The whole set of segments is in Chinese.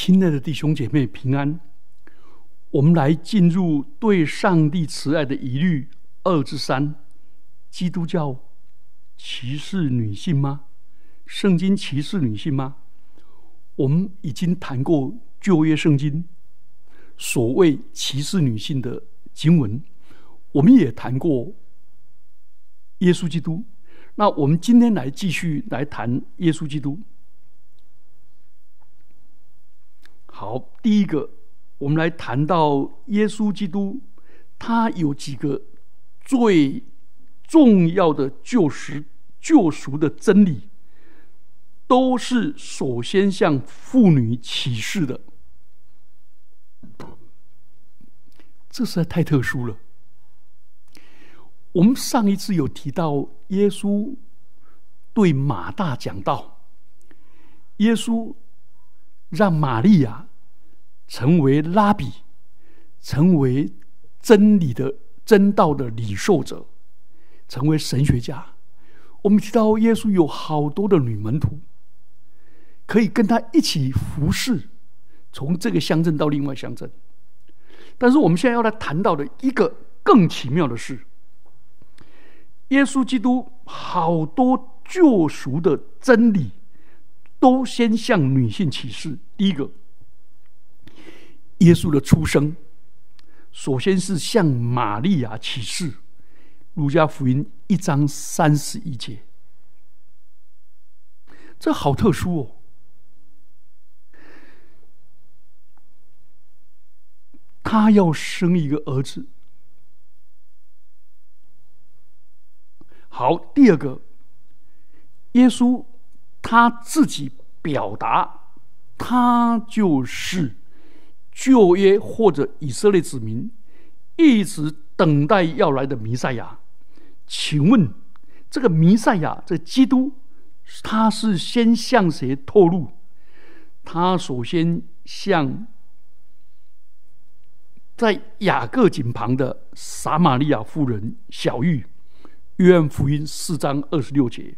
亲爱的弟兄姐妹，平安！我们来进入对上帝慈爱的疑虑二至三：基督教歧视女性吗？圣经歧视女性吗？我们已经谈过旧约圣经所谓歧视女性的经文，我们也谈过耶稣基督。那我们今天来继续来谈耶稣基督。好，第一个，我们来谈到耶稣基督，他有几个最重要的救赎、救赎的真理，都是首先向妇女启示的。这实在太特殊了。我们上一次有提到，耶稣对马大讲道，耶稣让玛利亚。成为拉比，成为真理的真道的领受者，成为神学家。我们提到耶稣有好多的女门徒，可以跟他一起服侍，从这个乡镇到另外乡镇。但是我们现在要来谈到的一个更奇妙的事：耶稣基督好多救赎的真理，都先向女性启示。第一个。耶稣的出生，首先是向玛利亚启示，《路加福音》一章三十一节，这好特殊哦。他要生一个儿子。好，第二个，耶稣他自己表达，他就是。旧约或者以色列子民一直等待要来的弥赛亚，请问这个弥赛亚，这基督，他是先向谁透露？他首先向在雅各井旁的撒玛利亚妇人小玉，约翰福音四章二十六节，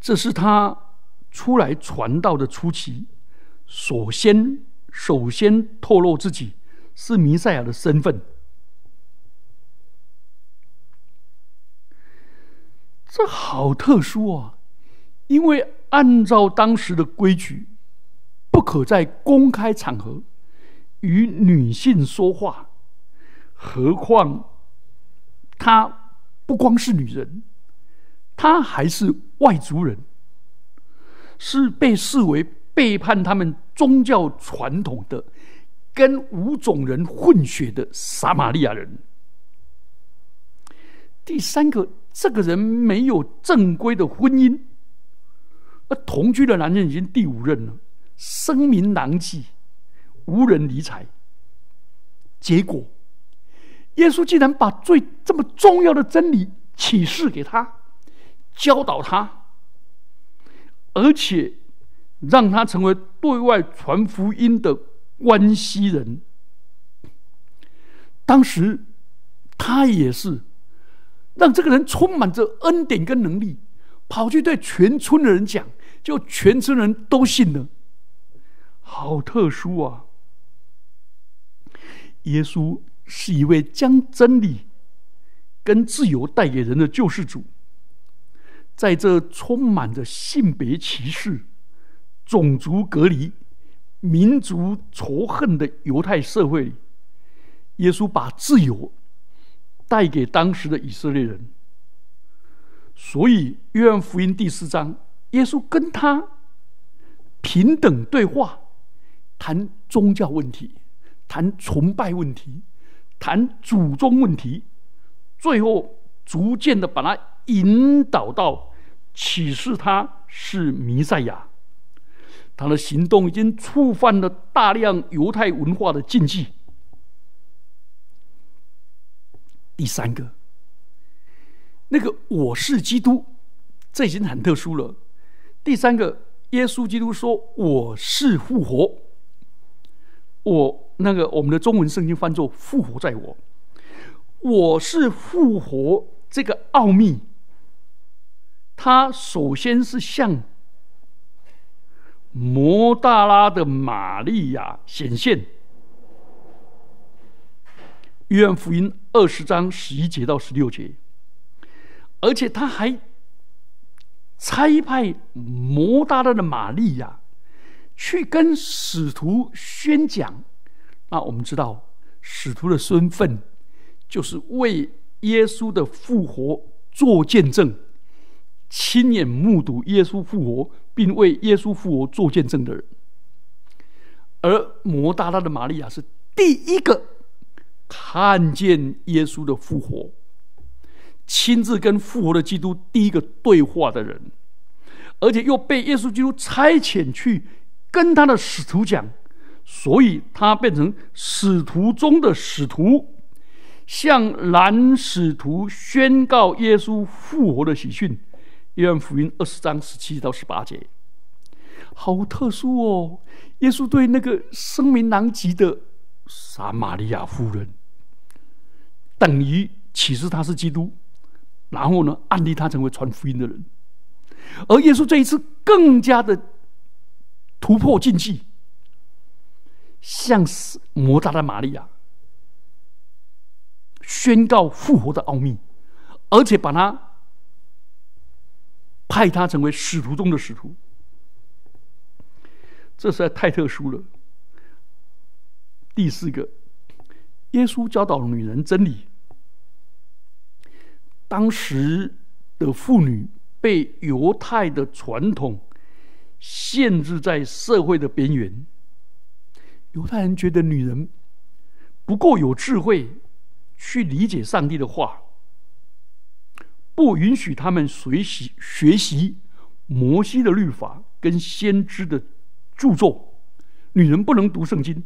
这是他出来传道的初期。首先，首先透露自己是弥赛亚的身份，这好特殊啊！因为按照当时的规矩，不可在公开场合与女性说话，何况她不光是女人，她还是外族人，是被视为。背叛他们宗教传统的、跟五种人混血的撒玛利亚人。第三个，这个人没有正规的婚姻，而同居的男人已经第五任了，声名狼藉，无人理睬。结果，耶稣竟然把最这么重要的真理启示给他，教导他，而且。让他成为对外传福音的关系人。当时他也是让这个人充满着恩典跟能力，跑去对全村的人讲，就全村人都信了。好特殊啊！耶稣是一位将真理跟自由带给人的救世主，在这充满着性别歧视。种族隔离、民族仇恨的犹太社会里，耶稣把自由带给当时的以色列人。所以，约翰福音第四章，耶稣跟他平等对话，谈宗教问题，谈崇拜问题，谈祖宗问题，最后逐渐的把他引导到启示他是弥赛亚。他的行动已经触犯了大量犹太文化的禁忌。第三个，那个我是基督，这已经很特殊了。第三个，耶稣基督说我是复活，我那个我们的中文圣经翻作复活在我，我是复活这个奥秘，他首先是向。摩大拉的玛利亚显现。约翰福音二十章十一节到十六节，而且他还差派摩大拉的玛利亚去跟使徒宣讲。那我们知道，使徒的身份就是为耶稣的复活做见证，亲眼目睹耶稣复活，并为耶稣复活做见证的人。而摩大拉的玛利亚是第一个。看见耶稣的复活，亲自跟复活的基督第一个对话的人，而且又被耶稣基督差遣去跟他的使徒讲，所以他变成使徒中的使徒，向男使徒宣告耶稣复活的喜讯。约翰福音二十章十七到十八节，好特殊哦！耶稣对那个声名狼藉的。撒玛利亚夫人等于启示他是基督，然后呢，安利他成为传福音的人。而耶稣这一次更加的突破禁忌，向摩大的玛利亚宣告复活的奥秘，而且把他派他成为使徒中的使徒，这实在太特殊了。第四个，耶稣教导女人真理。当时的妇女被犹太的传统限制在社会的边缘。犹太人觉得女人不够有智慧去理解上帝的话，不允许他们学习学习摩西的律法跟先知的著作。女人不能读圣经。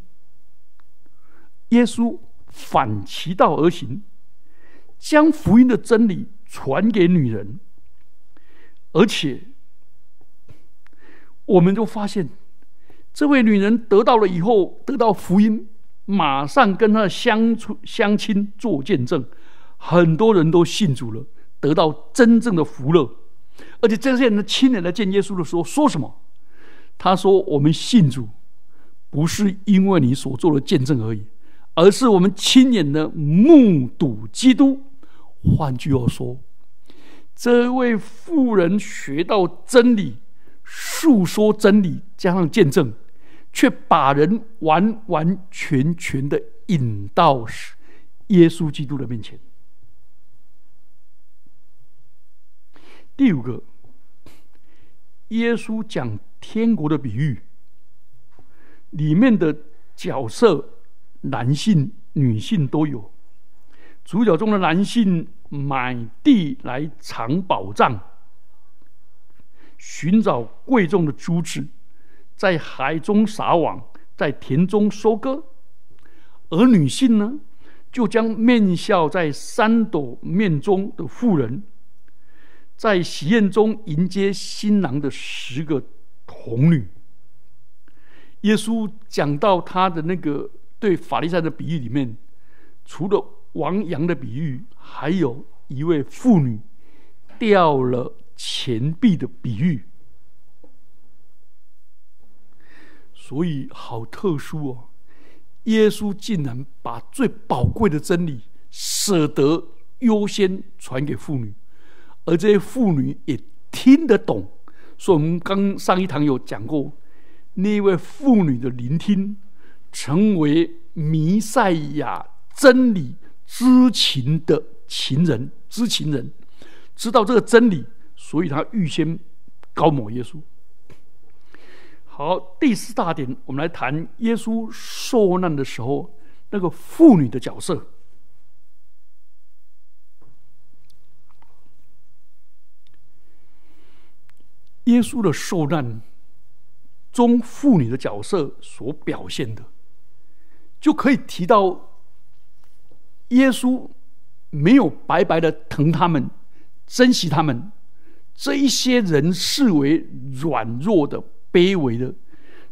耶稣反其道而行，将福音的真理传给女人，而且我们就发现，这位女人得到了以后，得到福音，马上跟她的乡村乡亲做见证，很多人都信主了，得到真正的福乐。而且这些人亲眼来见耶稣的时候，说什么？他说：“我们信主，不是因为你所做的见证而已。”而是我们亲眼的目睹基督。换句话说，这位妇人学到真理，诉说真理，加上见证，却把人完完全全的引到耶稣基督的面前。第五个，耶稣讲天国的比喻，里面的角色。男性、女性都有。主角中的男性买地来藏宝藏，寻找贵重的珠子，在海中撒网，在田中收割；而女性呢，就将面笑在三朵面中的妇人，在喜宴中迎接新郎的十个童女。耶稣讲到他的那个。对法利赛的比喻里面，除了王羊的比喻，还有一位妇女掉了钱币的比喻，所以好特殊哦！耶稣竟然把最宝贵的真理舍得优先传给妇女，而这些妇女也听得懂。所以我们刚上一堂有讲过，那位妇女的聆听。成为弥赛亚真理知情的情人，知情人知道这个真理，所以他预先高抹耶稣。好，第四大点，我们来谈耶稣受难的时候那个妇女的角色。耶稣的受难中，妇女的角色所表现的。就可以提到，耶稣没有白白的疼他们、珍惜他们，这一些人视为软弱的、卑微的，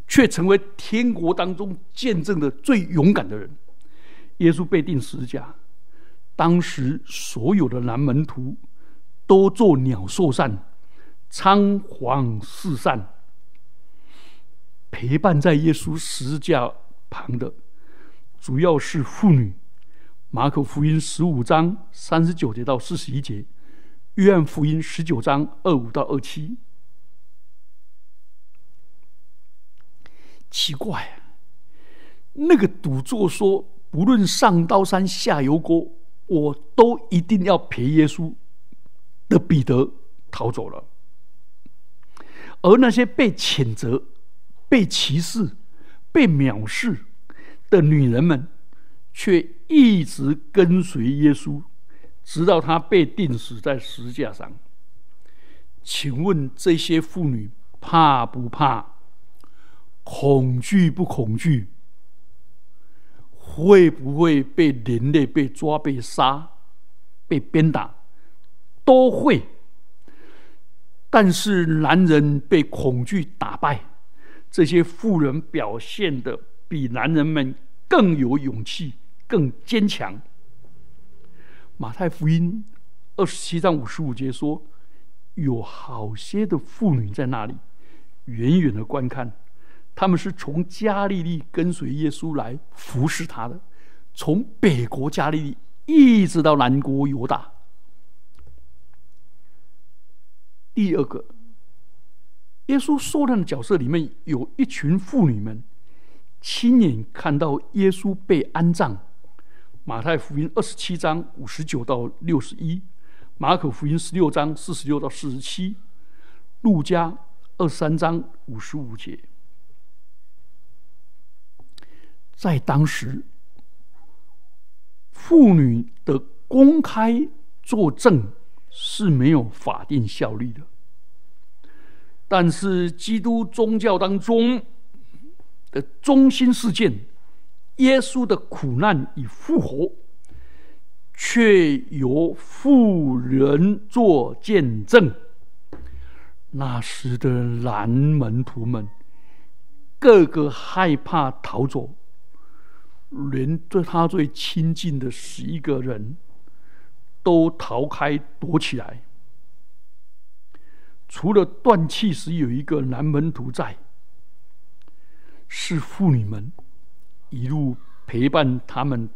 却成为天国当中见证的最勇敢的人。耶稣被钉十字架，当时所有的男门徒都做鸟兽散，仓皇四散。陪伴在耶稣十字架旁的，主要是妇女。马可福音十五章三十九节到四十一节，约翰福音十九章二五到二七。奇怪啊，那个赌作说，不论上刀山下油锅，我都一定要陪耶稣的彼得逃走了。而那些被谴责、被歧视、被藐视的女人们，却一直跟随耶稣，直到他被钉死在十字架上。请问这些妇女怕不怕？恐惧不恐惧？会不会被连累、被抓、被杀、被鞭打？都会。但是男人被恐惧打败，这些妇人表现的比男人们更有勇气、更坚强。马太福音二十七章五十五节说，有好些的妇女在那里远远的观看，他们是从加利利跟随耶稣来服侍他的，从北国加利利一直到南国犹大。第二个，耶稣受难的角色里面有一群妇女们，亲眼看到耶稣被安葬。马太福音二十七章五十九到六十一，马可福音十六章四十六到四十七，路加二十三章五十五节。在当时，妇女的公开作证。是没有法定效力的，但是基督宗教当中的中心事件——耶稣的苦难与复活，却由妇人做见证。那时的男门徒们个个害怕逃走，连对他最亲近的十一个人。都逃开躲起来，除了断气时有一个男门徒在，是妇女们一路陪伴他们，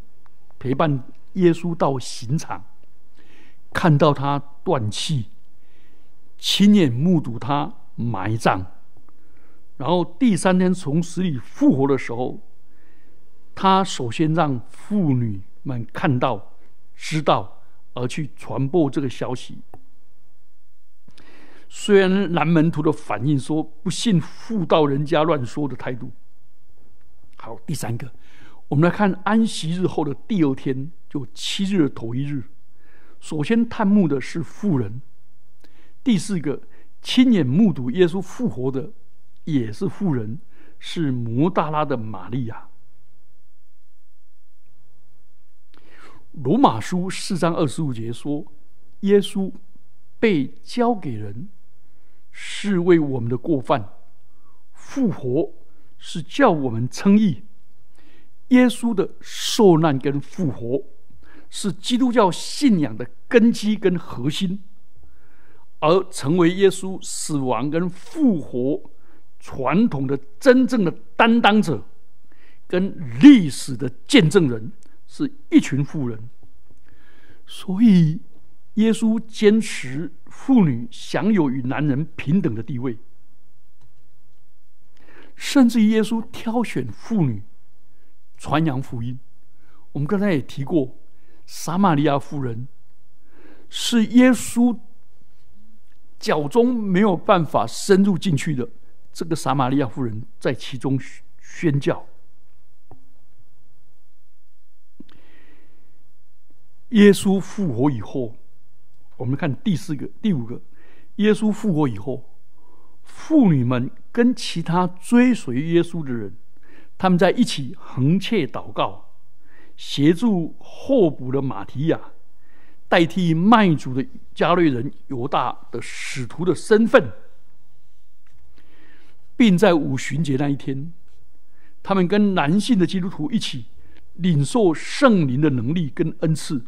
陪伴耶稣到刑场，看到他断气，亲眼目睹他埋葬，然后第三天从死里复活的时候，他首先让妇女们看到，知道。而去传播这个消息。虽然南门徒的反应说不信妇道人家乱说的态度。好，第三个，我们来看安息日后的第二天，就七日的头一日。首先探墓的是妇人。第四个，亲眼目睹耶稣复活的也是妇人，是摩大拉的玛利亚。罗马书四章二十五节说：“耶稣被交给人，是为我们的过犯；复活是叫我们称义。耶稣的受难跟复活，是基督教信仰的根基跟核心，而成为耶稣死亡跟复活传统的真正的担当者，跟历史的见证人。”是一群妇人，所以耶稣坚持妇女享有与男人平等的地位，甚至耶稣挑选妇女传扬福音。我们刚才也提过，撒玛利亚妇人是耶稣脚中没有办法深入进去的，这个撒玛利亚妇人在其中宣教。耶稣复活以后，我们看第四个、第五个。耶稣复活以后，妇女们跟其他追随耶稣的人，他们在一起横切祷告，协助候补的马提亚，代替卖主的加略人犹大的使徒的身份，并在五旬节那一天，他们跟男性的基督徒一起领受圣灵的能力跟恩赐。《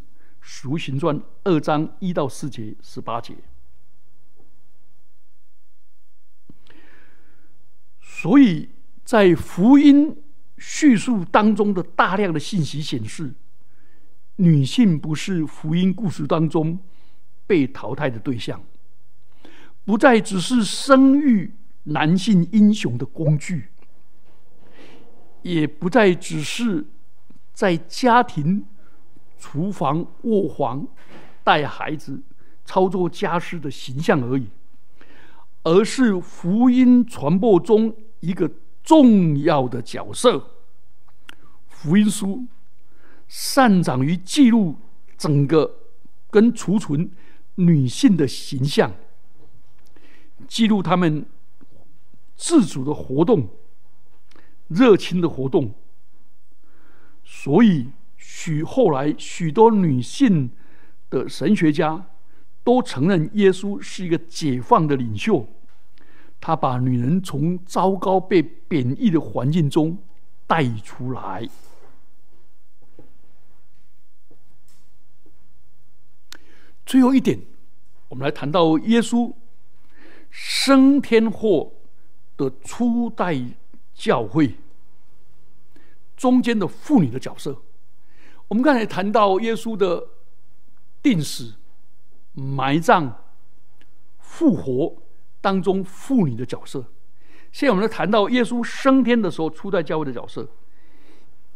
赎行传》二章一到四节、十八节。所以，在福音叙述当中的大量的信息显示，女性不是福音故事当中被淘汰的对象，不再只是生育男性英雄的工具，也不再只是在家庭厨房卧房带孩子、操作家事的形象而已，而是福音传播中一个。重要的角色，福音书擅长于记录整个跟储存女性的形象，记录她们自主的活动、热情的活动。所以，许后来许多女性的神学家都承认耶稣是一个解放的领袖。他把女人从糟糕被贬义的环境中带出来。最后一点，我们来谈到耶稣升天后的初代教会中间的妇女的角色。我们刚才谈到耶稣的定死、埋葬、复活。当中妇女的角色，现在我们来谈到耶稣升天的时候，初代教会的角色。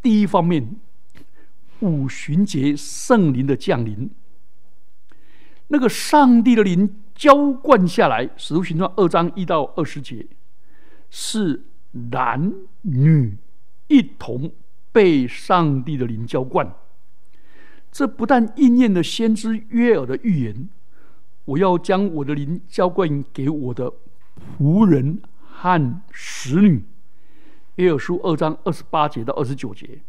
第一方面，五旬节圣灵的降临，那个上帝的灵浇灌下来，《使徒行传》二章一到二十节，是男女一同被上帝的灵浇灌。这不但应验了先知约尔的预言。我要将我的灵浇灌给我的仆人和使女，约尔书二章二十八节到二十九节，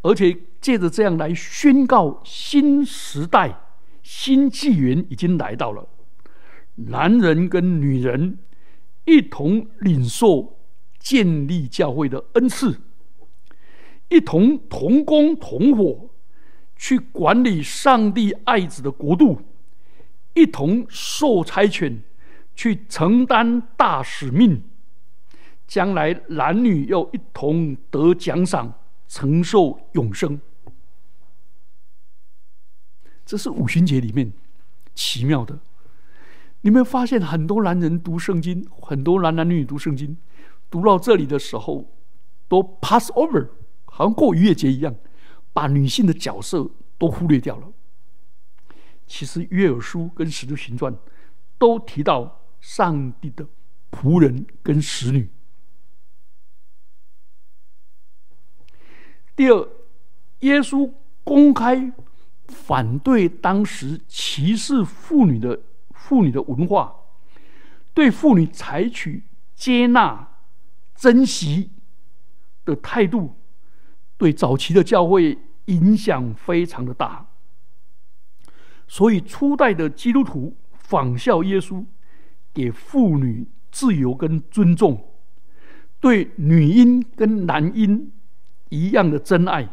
而且借着这样来宣告新时代、新纪元已经来到了，男人跟女人一同领受建立教会的恩赐，一同同工同伙去管理上帝爱子的国度。一同受差遣，去承担大使命。将来男女要一同得奖赏，承受永生。这是五旬节里面奇妙的。你们发现很多男人读圣经，很多男男女女读圣经，读到这里的时候，都 pass over，好像过逾越节一样，把女性的角色都忽略掉了。其实约尔书跟使徒行传都提到上帝的仆人跟使女。第二，耶稣公开反对当时歧视妇女的妇女的文化，对妇女采取接纳、珍惜的态度，对早期的教会影响非常的大。所以，初代的基督徒仿效耶稣，给妇女自由跟尊重，对女婴跟男婴一样的真爱，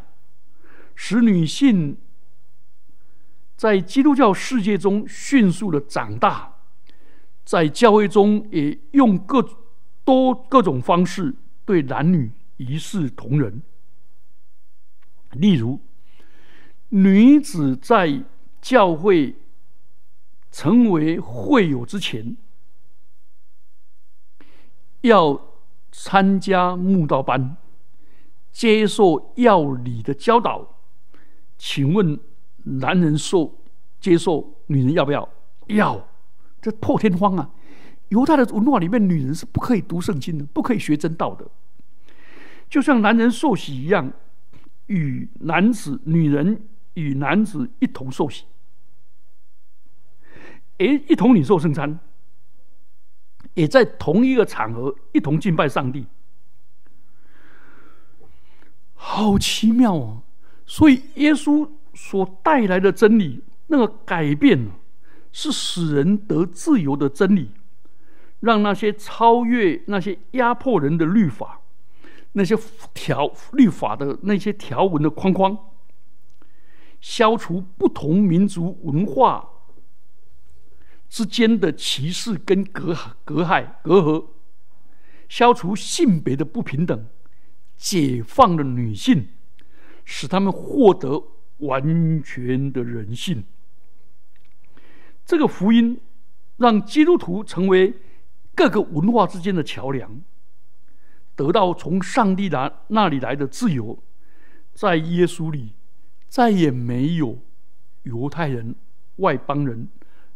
使女性在基督教世界中迅速的长大，在教会中也用各多各种方式对男女一视同仁。例如，女子在教会成为会友之前，要参加慕道班，接受要理的教导。请问，男人受接受，女人要不要？要，这破天荒啊！犹太的文化里面，女人是不可以读圣经的，不可以学真道的。就像男人受洗一样，与男子、女人与男子一同受洗。也一同领受圣餐，也在同一个场合一同敬拜上帝，好奇妙哦！所以耶稣所带来的真理，那个改变，是使人得自由的真理，让那些超越那些压迫人的律法、那些条律法的那些条文的框框，消除不同民族文化。之间的歧视跟隔隔害隔阂，消除性别的不平等，解放了女性，使他们获得完全的人性。这个福音让基督徒成为各个文化之间的桥梁，得到从上帝那那里来的自由，在耶稣里再也没有犹太人、外邦人、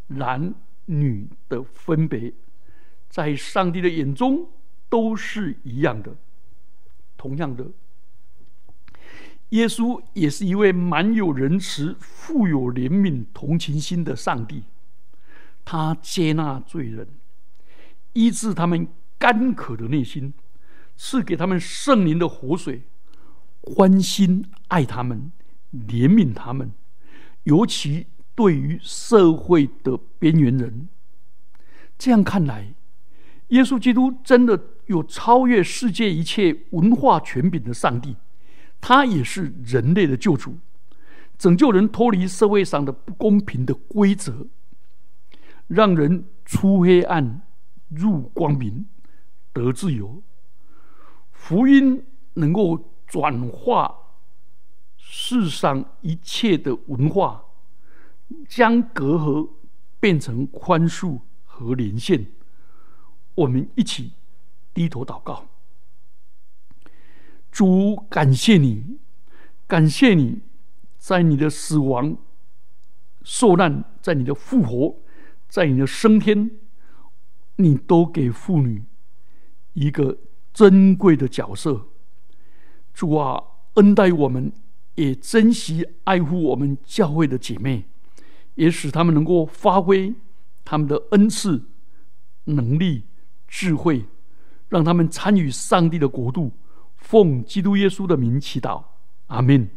男女的分别，在上帝的眼中。都是一样的，同样的，耶稣也是一位满有仁慈、富有怜悯、同情心的上帝。他接纳罪人，医治他们干渴的内心，赐给他们圣灵的活水，关心爱他们，怜悯他们，尤其对于社会的边缘人。这样看来，耶稣基督真的。有超越世界一切文化权柄的上帝，他也是人类的救主，拯救人脱离社会上的不公平的规则，让人出黑暗入光明，得自由。福音能够转化世上一切的文化，将隔阂变成宽恕和连线。我们一起。低头祷告，主感谢你，感谢你在你的死亡、受难，在你的复活，在你的升天，你都给妇女一个珍贵的角色。主啊，恩待我们，也珍惜爱护我们教会的姐妹，也使他们能够发挥他们的恩赐、能力、智慧。让他们参与上帝的国度，奉基督耶稣的名祈祷，阿门。